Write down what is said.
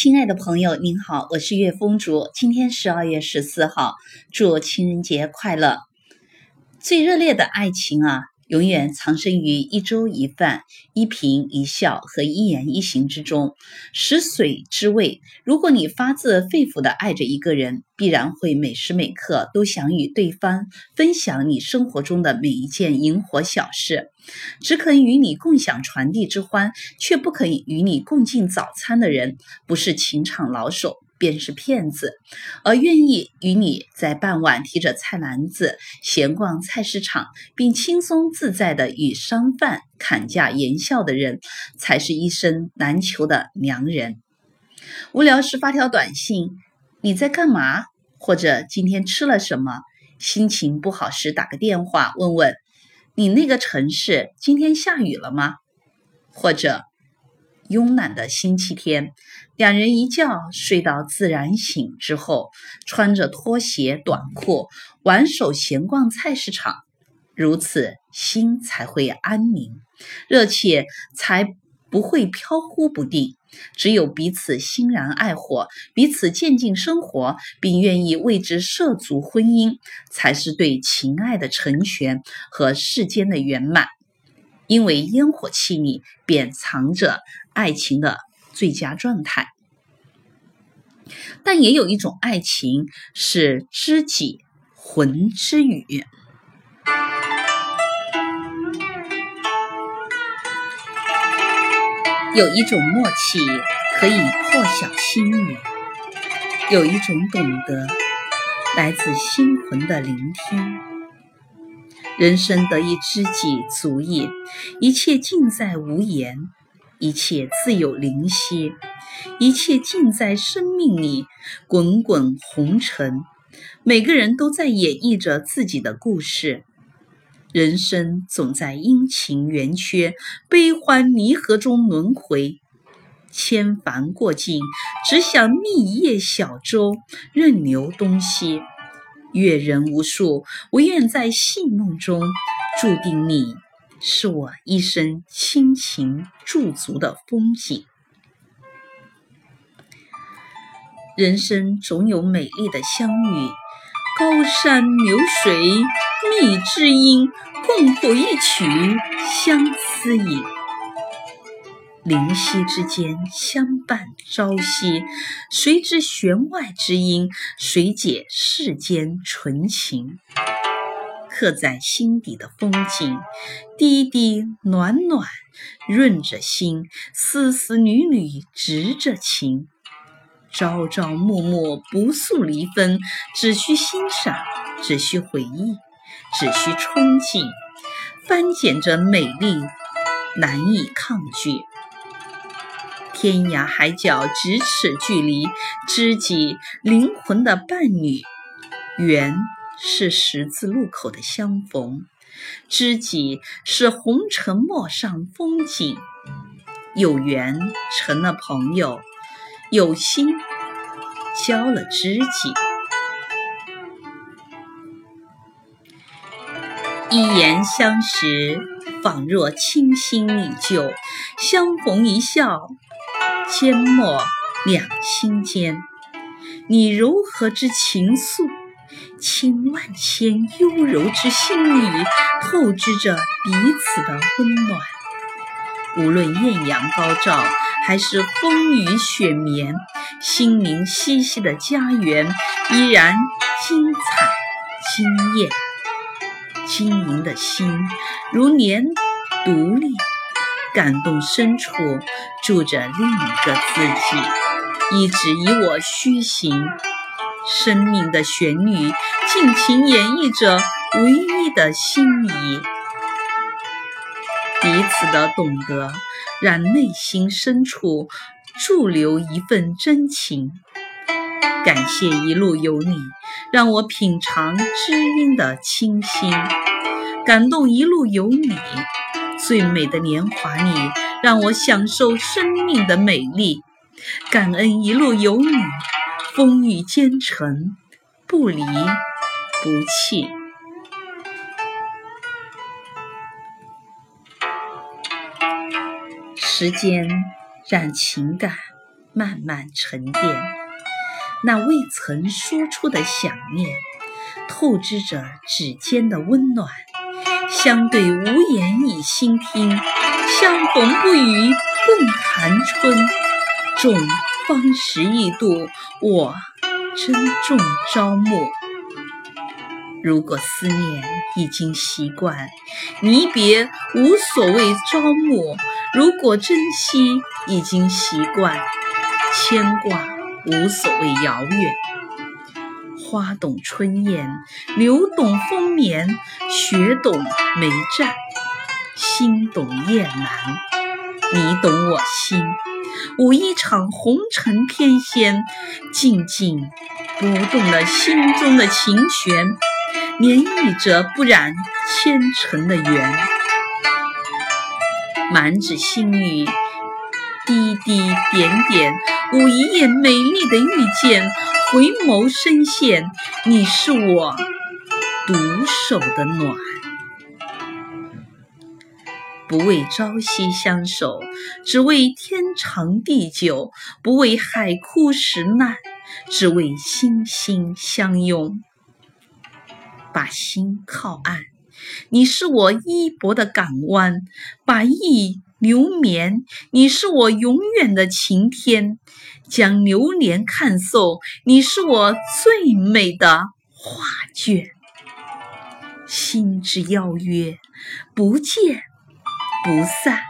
亲爱的朋友，您好，我是岳风竹。今天十二月十四号，祝情人节快乐！最热烈的爱情啊！永远藏身于一粥一饭、一颦一笑和一言一行之中，食髓知味。如果你发自肺腑的爱着一个人，必然会每时每刻都想与对方分享你生活中的每一件萤火小事，只肯与你共享传递之欢，却不肯与你共进早餐的人，不是情场老手。便是骗子，而愿意与你在傍晚提着菜篮子闲逛菜市场，并轻松自在的与商贩砍价言笑的人，才是一生难求的良人。无聊时发条短信，你在干嘛？或者今天吃了什么？心情不好时打个电话问问，你那个城市今天下雨了吗？或者。慵懒的星期天，两人一觉睡到自然醒之后，穿着拖鞋短裤，挽手闲逛菜市场，如此心才会安宁，热切才不会飘忽不定。只有彼此欣然爱火，彼此渐进生活，并愿意为之涉足婚姻，才是对情爱的成全和世间的圆满。因为烟火气里便藏着爱情的最佳状态，但也有一种爱情是知己魂之语，有一种默契可以破晓心语，有一种懂得来自心魂的聆听。人生得一知己足矣，一切尽在无言，一切自有灵犀，一切尽在生命里滚滚红尘。每个人都在演绎着自己的故事，人生总在阴晴圆缺、悲欢离合中轮回。千帆过尽，只想觅一叶小舟，任流东西。阅人无数，我愿在戏梦中注定你是我一生倾情驻足的风景。人生总有美丽的相遇，高山流水觅知音，共谱一曲相思影。灵犀之间相伴朝夕，谁知弦外之音？谁解世间纯情？刻在心底的风景，滴滴暖暖润着心，丝丝缕缕织着情。朝朝暮暮不诉离分，只需欣赏，只需回忆，只需憧憬，翻捡着美丽，难以抗拒。天涯海角咫尺距离，知己灵魂的伴侣，缘是十字路口的相逢，知己是红尘陌上风景，有缘成了朋友，有心交了知己，一言相识，仿若倾心依旧，相逢一笑。缄默两心间，你柔和之情愫，倾万千幽柔之心语，透支着彼此的温暖。无论艳阳高照，还是风雨雪绵，心灵栖息的家园依然精彩惊艳。晶莹的心，如莲独立。感动深处住着另一个自己，一直以我虚行。生命的旋律尽情演绎着唯一的心意，彼此的懂得让内心深处驻留一份真情。感谢一路有你，让我品尝知音的清新；感动一路有你。最美的年华里，让我享受生命的美丽。感恩一路有你，风雨兼程，不离不弃。时间让情感慢慢沉淀。那未曾说出的想念，透支着指尖的温暖。相对无言以心听，相逢不语更寒春。众方识一度，我珍重朝暮。如果思念已经习惯，离别无所谓朝暮；如果珍惜已经习惯，牵挂无所谓遥远。花懂春燕，柳懂风眠，雪懂梅绽，心懂雁南。你懂我心，舞一场红尘天仙，静静拨动了心中的琴弦。涟漪着不染纤尘的缘，满纸心语，滴滴点点，舞一夜美丽的遇见。回眸深陷，你是我独守的暖。不为朝夕相守，只为天长地久；不为海枯石烂，只为心心相拥。把心靠岸，你是我依泊的港湾；把意流年，你是我永远的晴天。将流年看送，你是我最美的画卷。心之邀约，不见不散。